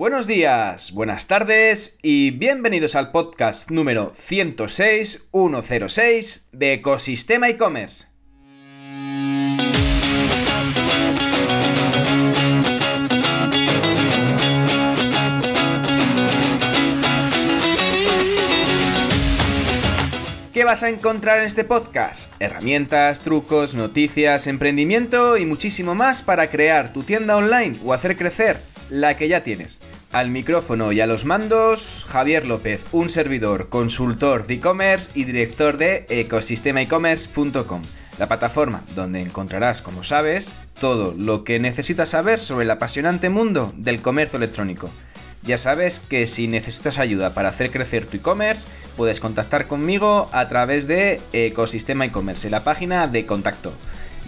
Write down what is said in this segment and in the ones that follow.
Buenos días, buenas tardes y bienvenidos al podcast número 106, 106 de Ecosistema e-commerce. ¿Qué vas a encontrar en este podcast? Herramientas, trucos, noticias, emprendimiento y muchísimo más para crear tu tienda online o hacer crecer la que ya tienes. Al micrófono y a los mandos, Javier López, un servidor, consultor de e-commerce y director de ecosistemaecommerce.com, la plataforma donde encontrarás, como sabes, todo lo que necesitas saber sobre el apasionante mundo del comercio electrónico. Ya sabes que si necesitas ayuda para hacer crecer tu e-commerce, puedes contactar conmigo a través de Ecosistema e-commerce, la página de contacto.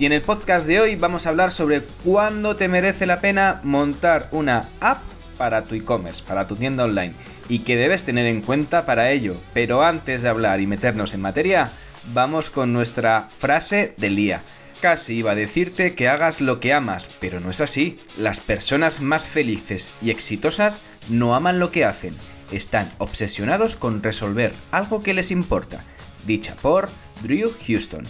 Y en el podcast de hoy vamos a hablar sobre cuándo te merece la pena montar una app para tu e-commerce, para tu tienda online y que debes tener en cuenta para ello. Pero antes de hablar y meternos en materia, vamos con nuestra frase del día. Casi iba a decirte que hagas lo que amas, pero no es así. Las personas más felices y exitosas no aman lo que hacen, están obsesionados con resolver algo que les importa. Dicha por Drew Houston.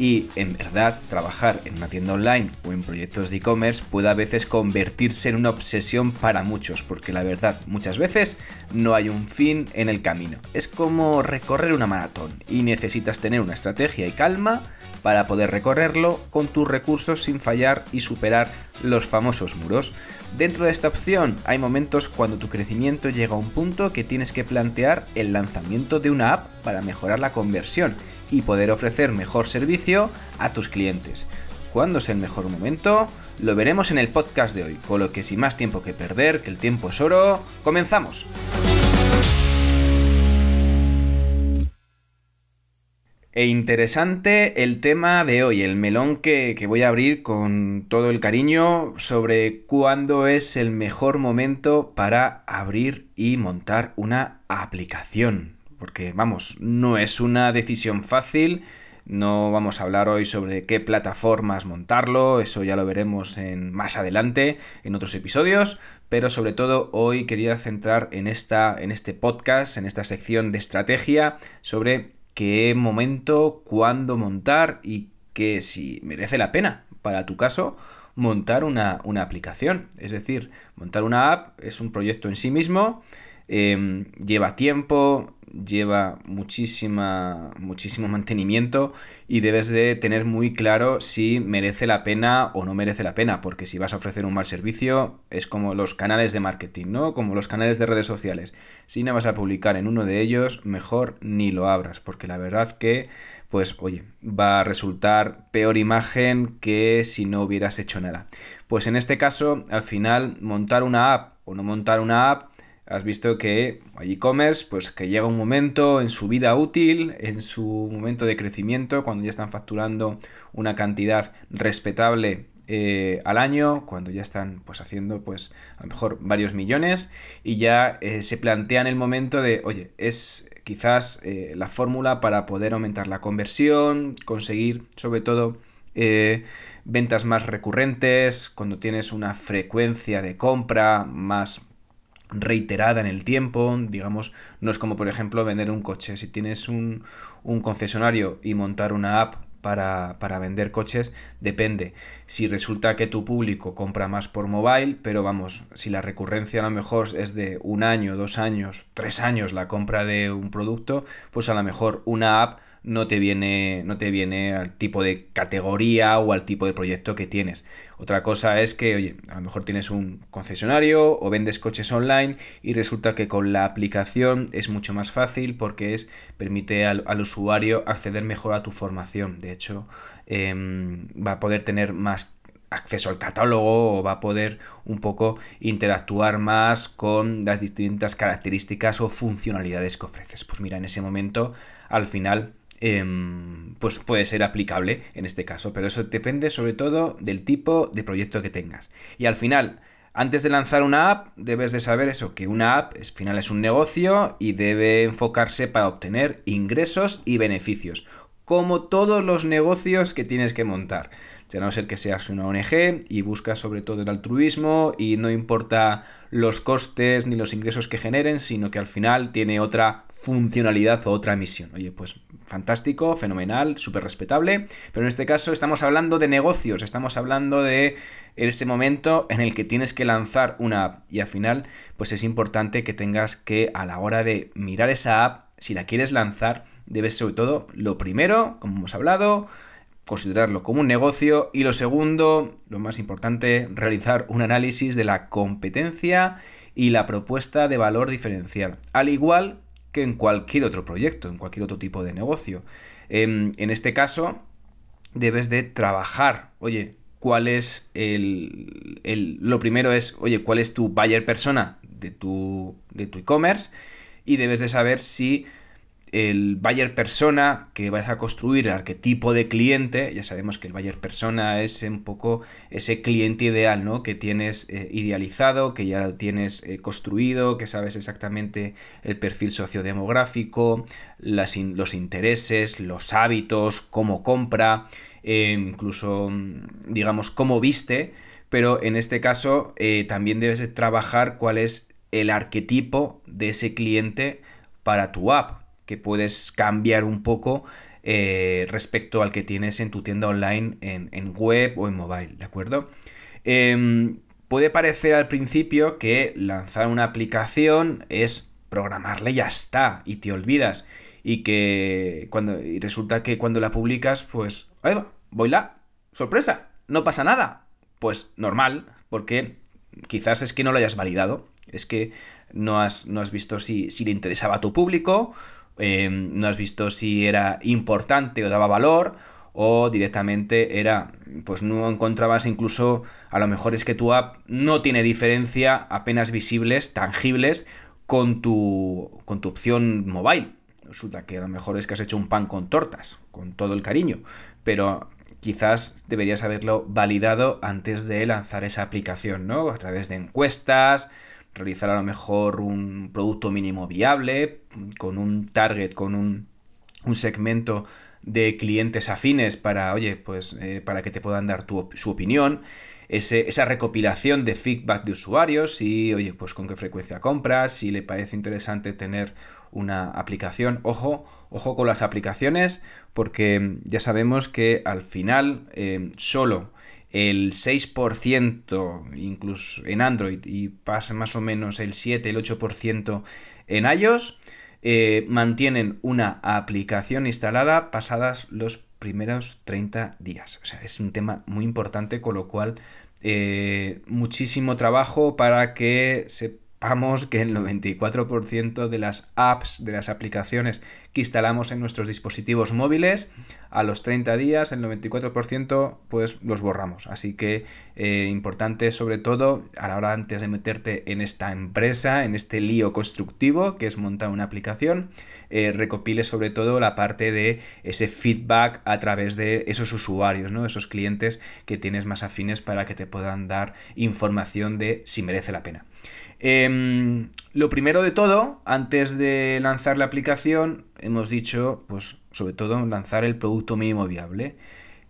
Y en verdad, trabajar en una tienda online o en proyectos de e-commerce puede a veces convertirse en una obsesión para muchos, porque la verdad, muchas veces no hay un fin en el camino. Es como recorrer una maratón y necesitas tener una estrategia y calma para poder recorrerlo con tus recursos sin fallar y superar los famosos muros. Dentro de esta opción hay momentos cuando tu crecimiento llega a un punto que tienes que plantear el lanzamiento de una app para mejorar la conversión y poder ofrecer mejor servicio a tus clientes. ¿Cuándo es el mejor momento? Lo veremos en el podcast de hoy, con lo que sin más tiempo que perder, que el tiempo es oro, comenzamos. E interesante el tema de hoy, el melón que, que, voy a abrir con todo el cariño sobre cuándo es el mejor momento para abrir y montar una aplicación porque vamos, no es una decisión fácil. No vamos a hablar hoy sobre qué plataformas montarlo, eso ya lo veremos en, más adelante en otros episodios, pero sobre todo hoy quería centrar en, esta, en este podcast, en esta sección de estrategia, sobre qué momento, cuándo montar y que si merece la pena, para tu caso, montar una, una aplicación. Es decir, montar una app es un proyecto en sí mismo, em, lleva tiempo, lleva muchísima, muchísimo mantenimiento y debes de tener muy claro si merece la pena o no merece la pena, porque si vas a ofrecer un mal servicio es como los canales de marketing, ¿no? Como los canales de redes sociales. Si no vas a publicar en uno de ellos, mejor ni lo abras, porque la verdad que, pues, oye, va a resultar peor imagen que si no hubieras hecho nada. Pues en este caso, al final, montar una app o no montar una app has visto que hay e-commerce, pues que llega un momento en su vida útil, en su momento de crecimiento, cuando ya están facturando una cantidad respetable eh, al año, cuando ya están pues haciendo pues a lo mejor varios millones y ya eh, se plantean el momento de, oye, es quizás eh, la fórmula para poder aumentar la conversión, conseguir sobre todo ventas más recurrentes, cuando tienes una frecuencia de compra más reiterada en el tiempo, digamos, no es como por ejemplo vender un coche, si tienes un, un concesionario y montar una app para, para, vender coches, depende. Si resulta que tu público compra más por mobile, pero vamos, si la recurrencia a lo mejor es de un año, dos años, tres años la compra de un producto, pues a lo mejor una app no te viene, no te viene al tipo de categoría o al tipo de proyecto que tienes. Otra cosa es que, oye, a lo mejor tienes un concesionario o vendes coches online y resulta que con la aplicación es mucho más fácil porque es permite al, usuario acceder mejor a tu formación. De hecho, em, va a poder tener más acceso al catálogo o va a poder un poco interactuar más con las distintas características o funcionalidades que ofreces. Pues mira, en ese momento, al final, Em, pues puede ser aplicable en este caso, pero eso depende sobre todo del tipo de proyecto que tengas. Y al final, antes de lanzar una app, debes de saber eso, que una app al final es un negocio y debe enfocarse para obtener ingresos y beneficios, como todos los negocios que tienes que montar. A no ser que seas una ONG y buscas sobre todo el altruismo y no importa los costes ni los ingresos que generen, sino que al final tiene otra funcionalidad o otra misión. Oye, pues fantástico, fenomenal, súper respetable, pero en este caso estamos hablando de negocios, estamos hablando de ese momento en el que tienes que lanzar una app y al final pues es importante que tengas que a la hora de mirar esa app, si la quieres lanzar, debes sobre todo lo primero, como hemos hablado, considerarlo como un negocio y lo segundo, lo más importante, realizar un análisis de la competencia y la propuesta de valor diferencial, al igual que en cualquier otro proyecto, en cualquier otro tipo de negocio. Em, en, este caso, debes de trabajar, oye, cuál es el, el, Lo primero es, oye, cuál es tu buyer persona de tu de tu e-commerce y debes de saber si el buyer persona que vas a construir, el arquetipo de cliente, ya sabemos que el buyer persona es un poco ese cliente ideal, ¿no? Que tienes eh, idealizado, que ya lo tienes eh, construido, que sabes exactamente el perfil sociodemográfico, las los intereses, los hábitos, cómo compra, eh, incluso, digamos, cómo viste, pero en este caso también debes trabajar cuál es el arquetipo de ese cliente para tu app que puedes cambiar un poco eh, respecto al que tienes en tu tienda online en, web o en mobile, ¿de acuerdo? Em, puede parecer al principio que lanzar una aplicación es programarla y ya está, y te olvidas. Y que cuando. Y resulta que cuando la publicas, pues. Ahí va, voy la. ¡Sorpresa! No pasa nada. Pues normal, porque quizás es que no lo hayas validado. Es que no has, no has visto si, si le interesaba a tu público Em, no has visto si era importante o daba valor o directamente era, pues no encontrabas incluso, a lo mejor es que tu app no tiene diferencia apenas visibles, tangibles, con tu, con tu opción mobile. Resulta que a lo mejor es que has hecho un pan con tortas, con todo el cariño, pero quizás deberías haberlo validado antes de lanzar esa aplicación, ¿no? A través de encuestas, realizar a lo mejor un producto mínimo viable, con un target, con un, segmento de clientes afines para, oye, pues eh, para que te puedan dar su opinión, esa recopilación de feedback de usuarios, y, oye, pues con qué frecuencia compras, si le parece interesante tener una aplicación. Ojo, ojo con las aplicaciones, porque ya sabemos que al final eh, solo el 6% incluso en Android y pasa más o menos el 7, el 8% en iOS, eh, mantienen una aplicación instalada pasadas los primeros 30 días. O sea, es un tema muy importante, con lo cual eh, muchísimo trabajo para que se Vamos que el 94% de las apps, de las aplicaciones que instalamos en nuestros dispositivos móviles, a los 30 días, el 94% pues los borramos. Así que eh, importante sobre todo a la hora antes de meterte en esta empresa, en este lío constructivo que es montar una aplicación, eh, recopile sobre todo la parte de ese feedback a través de esos usuarios, ¿no? esos clientes que tienes más afines para que te puedan dar información de si merece la pena. Em, lo primero de todo, antes de lanzar la aplicación, hemos dicho, pues sobre todo lanzar el producto mínimo viable.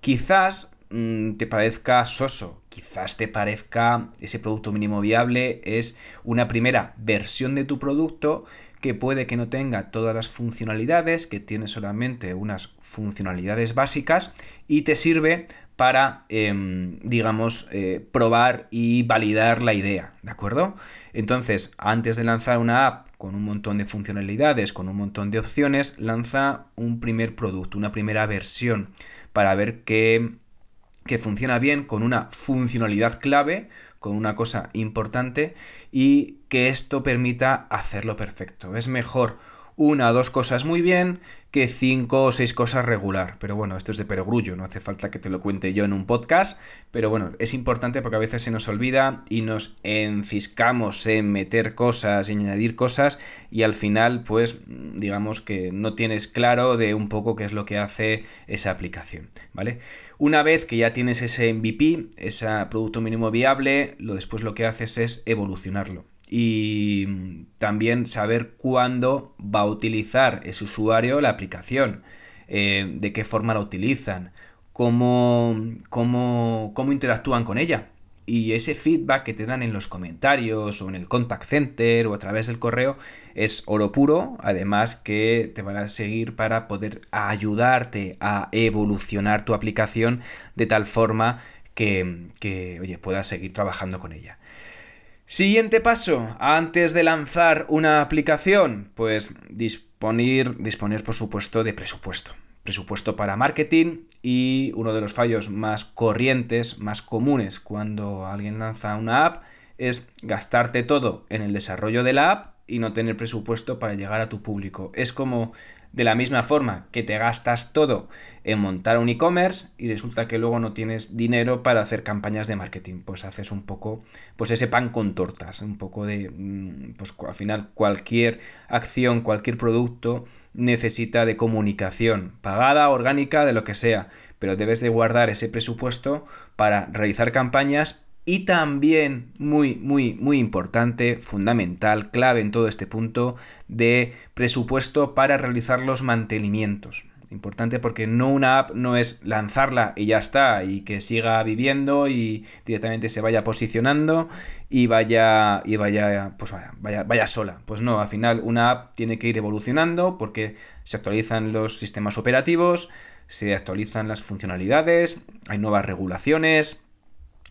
Quizás mm, te parezca soso, quizás te parezca ese producto mínimo viable es una primera versión de tu producto que puede que no tenga todas las funcionalidades, que tiene solamente unas funcionalidades básicas y te sirve para, em, digamos, eh, probar y validar la idea, ¿de acuerdo? Entonces, antes de lanzar una app con un montón de funcionalidades, con un montón de opciones, lanza un primer producto, una primera versión, para ver que, que funciona bien con una funcionalidad clave, con una cosa importante y que esto permita hacerlo perfecto. Es mejor una o dos cosas muy bien que cinco o seis cosas regular. Pero bueno, esto es de perogrullo, no hace falta que te lo cuente yo en un podcast. Pero bueno, es importante porque a veces se nos olvida y nos enciscamos en meter cosas y añadir cosas y al final, pues, digamos que no tienes claro de un poco qué es lo que hace esa aplicación, ¿vale? Una vez que ya tienes ese MVP, ese producto mínimo viable, lo después lo que haces es evolucionarlo y también saber cuándo va a utilizar ese usuario la aplicación, eh, de qué forma la utilizan, cómo, cómo, cómo interactúan con ella. Y ese feedback que te dan en los comentarios o en el contact center o a través del correo es oro puro, además que te van a seguir para poder ayudarte a evolucionar tu aplicación de tal forma que, que oye, puedas seguir trabajando con ella. Siguiente paso, antes de lanzar una aplicación, pues disponer, disponer por supuesto de presupuesto. Presupuesto para marketing y uno de los fallos más corrientes, más comunes cuando alguien lanza una app es gastarte todo en el desarrollo de la app y no tener presupuesto para llegar a tu público. Es como de la misma forma que te gastas todo en montar un e-commerce y resulta que luego no tienes dinero para hacer campañas de marketing, pues haces un poco, pues ese pan con tortas, un poco de, mm, pues al final cualquier acción, cualquier producto necesita de comunicación, pagada, orgánica, de lo que sea, pero debes de guardar ese presupuesto para realizar campañas y también, muy, muy, muy importante, fundamental, clave en todo este punto, de presupuesto para realizar los mantenimientos. Importante porque no una app no es lanzarla y ya está, y que siga viviendo y directamente se vaya posicionando y vaya, y vaya, pues vaya, vaya sola. Pues no, al final una app tiene que ir evolucionando porque se actualizan los sistemas operativos, se actualizan las funcionalidades, hay nuevas regulaciones,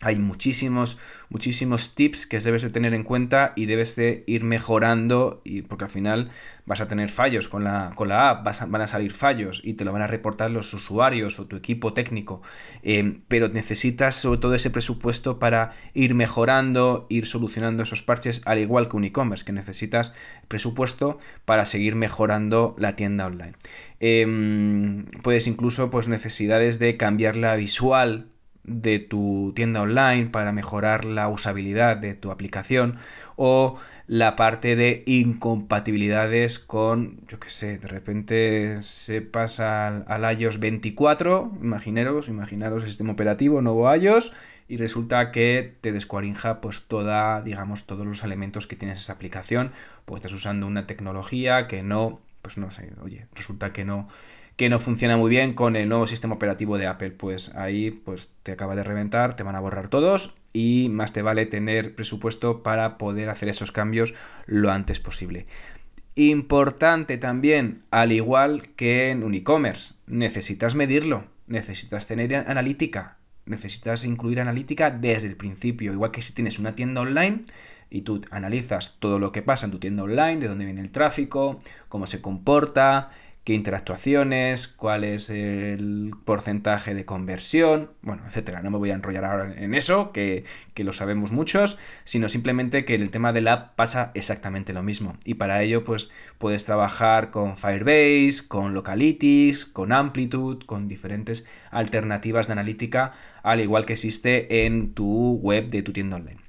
hay muchísimos, muchísimos tips que debes de tener en cuenta y debes de ir mejorando y porque al final vas a tener fallos con la, con la app, van a salir fallos y te lo van a reportar los usuarios o tu equipo técnico. Eh, pero necesitas sobre todo ese presupuesto para ir mejorando, ir solucionando esos parches, al igual que un e-commerce, que necesitas presupuesto para seguir mejorando la tienda online. Em, puedes incluso pues necesidades de cambiar la visual de tu tienda online para mejorar la usabilidad de tu aplicación o la parte de incompatibilidades con, yo que sé, de repente se pasa al, iOS 24, imaginaros, imaginaros el sistema operativo, nuevo iOS, y resulta que te descuarinja pues toda, digamos, todos los elementos que tienes esa aplicación, pues estás usando una tecnología que no, pues no sé, oye, resulta que no que no funciona muy bien con el nuevo sistema operativo de Apple. Pues ahí pues te acaba de reventar, te van a borrar todos y más te vale tener presupuesto para poder hacer esos cambios lo antes posible. Importante también, al igual que en un e-commerce, necesitas medirlo, necesitas tener analítica, necesitas incluir analítica desde el principio, igual que si tienes una tienda online y tú analizas todo lo que pasa en tu tienda online, de dónde viene el tráfico, cómo se comporta, qué interactuaciones, cuál es el porcentaje de conversión, bueno, etcétera. No me voy a enrollar ahora en eso, que, lo sabemos muchos, sino simplemente que en el tema de la app pasa exactamente lo mismo. Y para ello, pues puedes trabajar con Firebase, con Localytics, con Amplitude, con diferentes alternativas de analítica, al igual que existe en tu web de tu tienda online.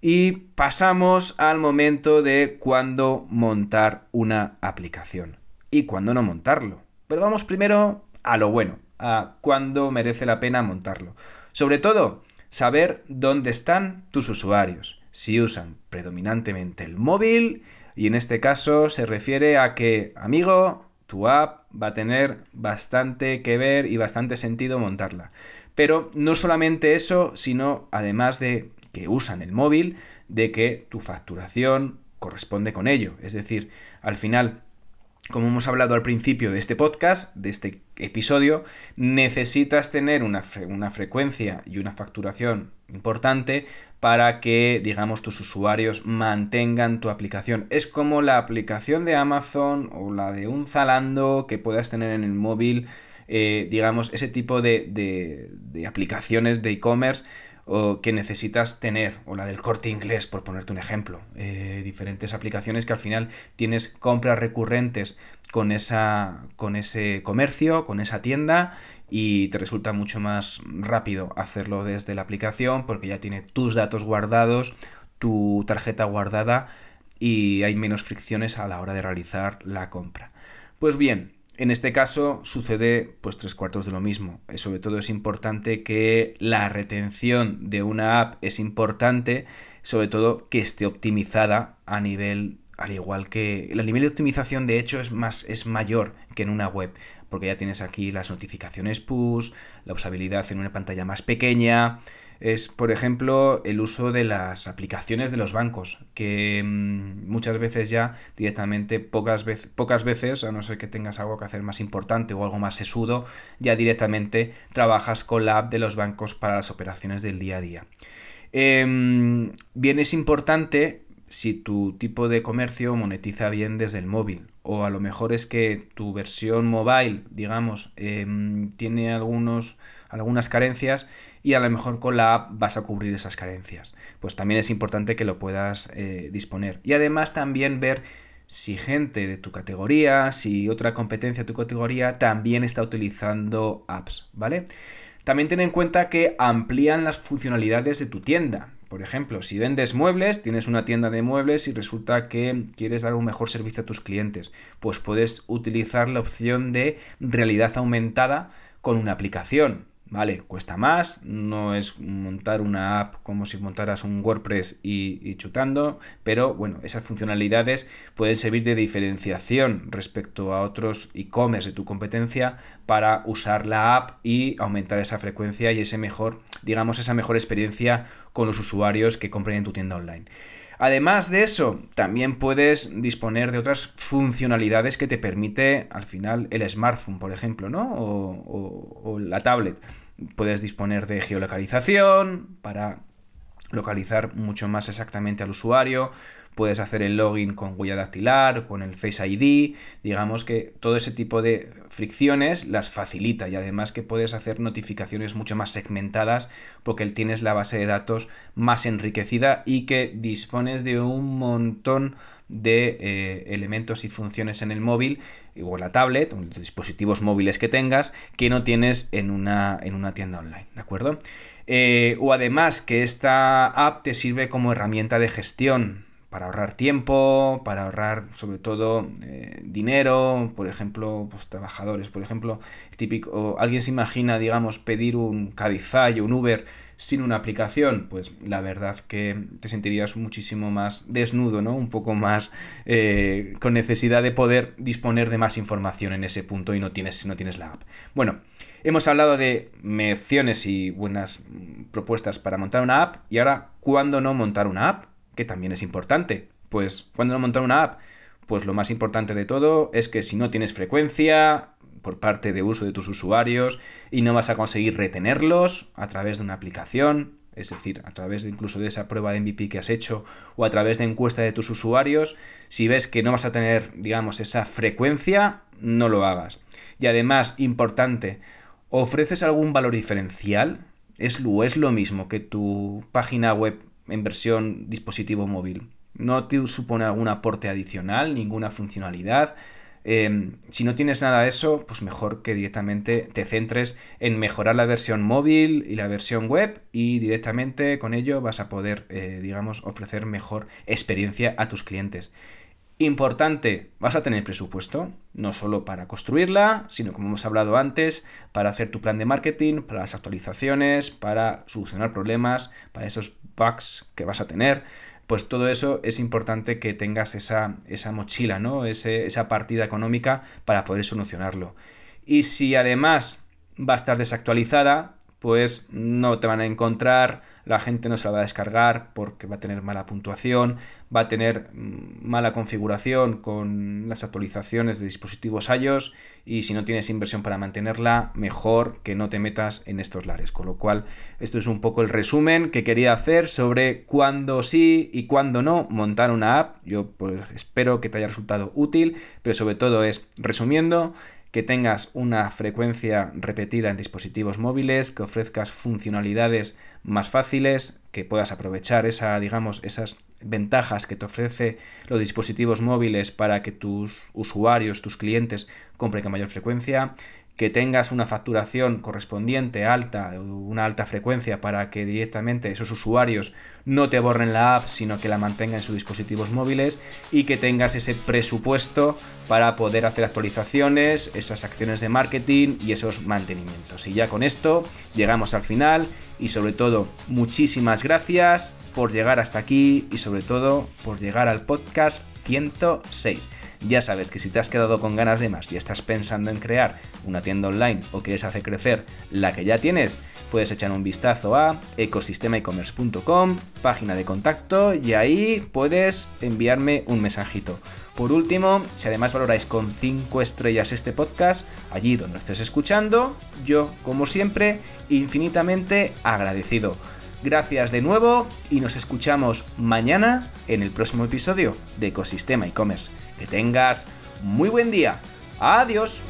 Y pasamos al momento de cuándo montar una aplicación y cuándo no montarlo. Pero vamos primero a lo bueno, a cuándo merece la pena montarlo. Sobre todo, saber dónde están tus usuarios, si usan predominantemente el móvil, y en este caso se refiere a que, amigo, tu app va a tener bastante que ver y bastante sentido montarla. Pero no solamente eso, sino además de que usan el móvil, de que tu facturación corresponde con ello. Es decir, al final como hemos hablado al principio de este podcast, de este episodio, necesitas tener una, frecuencia y una facturación importante para que, digamos, tus usuarios mantengan tu aplicación. Es como la aplicación de Amazon o la de un Zalando que puedas tener en el móvil, eh, digamos, ese tipo de, de aplicaciones de e-commerce o que necesitas tener, o la del corte inglés, por ponerte un ejemplo. Eh, diferentes aplicaciones que al final tienes compras recurrentes con, esa, con ese comercio, con esa tienda, y te resulta mucho más rápido hacerlo desde la aplicación porque ya tiene tus datos guardados, tu tarjeta guardada y hay menos fricciones a la hora de realizar la compra. Pues bien, en este caso sucede pues tres cuartos de lo mismo. Eh, sobre todo es importante que la retención de una app es importante, sobre todo que esté optimizada a nivel al igual que el nivel de optimización de hecho es más es mayor que en una web porque ya tienes aquí las notificaciones push, la usabilidad en una pantalla más pequeña, es, por ejemplo, el uso de las aplicaciones de los bancos, que mm, muchas veces ya directamente, pocas, veces, pocas veces, a no ser que tengas algo que hacer más importante o algo más sesudo, ya directamente trabajas con la app de los bancos para las operaciones del día a día. Em, bien es importante si tu tipo de comercio monetiza bien desde el móvil. O a lo mejor es que tu versión mobile, digamos, em, tiene algunos, algunas carencias y a lo mejor con la app vas a cubrir esas carencias. Pues también es importante que lo puedas eh, disponer. Y además también ver si gente de tu categoría, si otra competencia de tu categoría también está utilizando apps, ¿vale? También ten en cuenta que amplían las funcionalidades de tu tienda. Por ejemplo, si vendes muebles, tienes una tienda de muebles y resulta que quieres dar un mejor servicio a tus clientes, pues puedes utilizar la opción de realidad aumentada con una aplicación. Vale, cuesta más, no es montar una app como si montaras un WordPress y, chutando, pero bueno, esas funcionalidades pueden servir de diferenciación respecto a otros e-commerce de tu competencia para usar la app y aumentar esa frecuencia y ese mejor, digamos, esa mejor experiencia con los usuarios que compren en tu tienda online. Además de eso, también puedes disponer de otras funcionalidades que te permite al final el smartphone, por ejemplo, ¿no? o la tablet Puedes disponer de geolocalización para localizar mucho más exactamente al usuario. Puedes hacer el login con huella dactilar, con el Face ID. Digamos que todo ese tipo de fricciones las facilita y además que puedes hacer notificaciones mucho más segmentadas porque tienes la base de datos más enriquecida y que dispones de un montón de eh, elementos y funciones en el móvil o la tablet o los dispositivos móviles que tengas que no tienes en una, en una tienda online, ¿de acuerdo? Eh, o además que esta app te sirve como herramienta de gestión para ahorrar tiempo, para ahorrar sobre todo eh, dinero, por ejemplo, pues trabajadores, por ejemplo, típico, alguien se imagina, digamos, pedir un Cabify o un Uber sin una aplicación, pues la verdad que te sentirías muchísimo más desnudo, ¿no? Un poco más eh, con necesidad de poder disponer de más información en ese punto y no tienes, no tienes la app. Bueno, hemos hablado de opciones y buenas propuestas para montar una app y ahora, ¿cuándo no montar una app? Que también es importante. Pues, ¿cuándo no montar una app? Pues lo más importante de todo es que si no tienes frecuencia, por parte de uso de tus usuarios y no vas a conseguir retenerlos a través de una aplicación, es decir, a través de incluso de esa prueba de MVP que has hecho o a través de encuesta de tus usuarios, si ves que no vas a tener, digamos, esa frecuencia, no lo hagas. Y además, importante, ¿ofreces algún valor diferencial? ¿Es lo, es lo mismo que tu página web en versión dispositivo móvil? ¿No te supone algún aporte adicional, ninguna funcionalidad? Em, si no tienes nada de eso, pues mejor que directamente te centres en mejorar la versión móvil y la versión web y directamente con ello vas a poder, eh, digamos, ofrecer mejor experiencia a tus clientes. Importante, vas a tener presupuesto, no solo para construirla, sino como hemos hablado antes, para hacer tu plan de marketing, para las actualizaciones, para solucionar problemas, para esos bugs que vas a tener pues todo eso es importante que tengas esa, esa mochila, ¿no? esa partida económica para poder solucionarlo. Y si además va a estar desactualizada, pues no te van a encontrar, la gente no se la va a descargar porque va a tener mala puntuación, va a tener mm, mala configuración con las actualizaciones de dispositivos iOS y si no tienes inversión para mantenerla, mejor que no te metas en estos lares. Con lo cual, esto es un poco el resumen que quería hacer sobre cuándo sí y cuándo no montar una app. Yo pues, espero que te haya resultado útil, pero sobre todo es resumiendo que tengas una frecuencia repetida en dispositivos móviles, que ofrezcas funcionalidades más fáciles, que puedas aprovechar esa, digamos, esas ventajas que te ofrece los dispositivos móviles para que tus usuarios, tus clientes compren con mayor frecuencia, que tengas una facturación correspondiente alta, una alta frecuencia para que directamente esos usuarios no te borren la app, sino que la mantengan en sus dispositivos móviles y que tengas ese presupuesto para poder hacer actualizaciones, esas acciones de marketing y esos mantenimientos. Y ya con esto llegamos al final y sobre todo muchísimas gracias por llegar hasta aquí y sobre todo por llegar al podcast 106. Ya sabes que si te has quedado con ganas de más y estás pensando en crear una tienda online o quieres hacer crecer la que ya tienes, puedes echar un vistazo a ecosistemaecommerce.com, página de contacto y ahí puedes enviarme un mensajito. Por último, si además valoráis con 5 estrellas este podcast, allí donde estés escuchando, yo, como siempre, infinitamente agradecido. Gracias de nuevo y nos escuchamos mañana en el próximo episodio de Ecosistema e-commerce. Que tengas muy buen día. Adiós.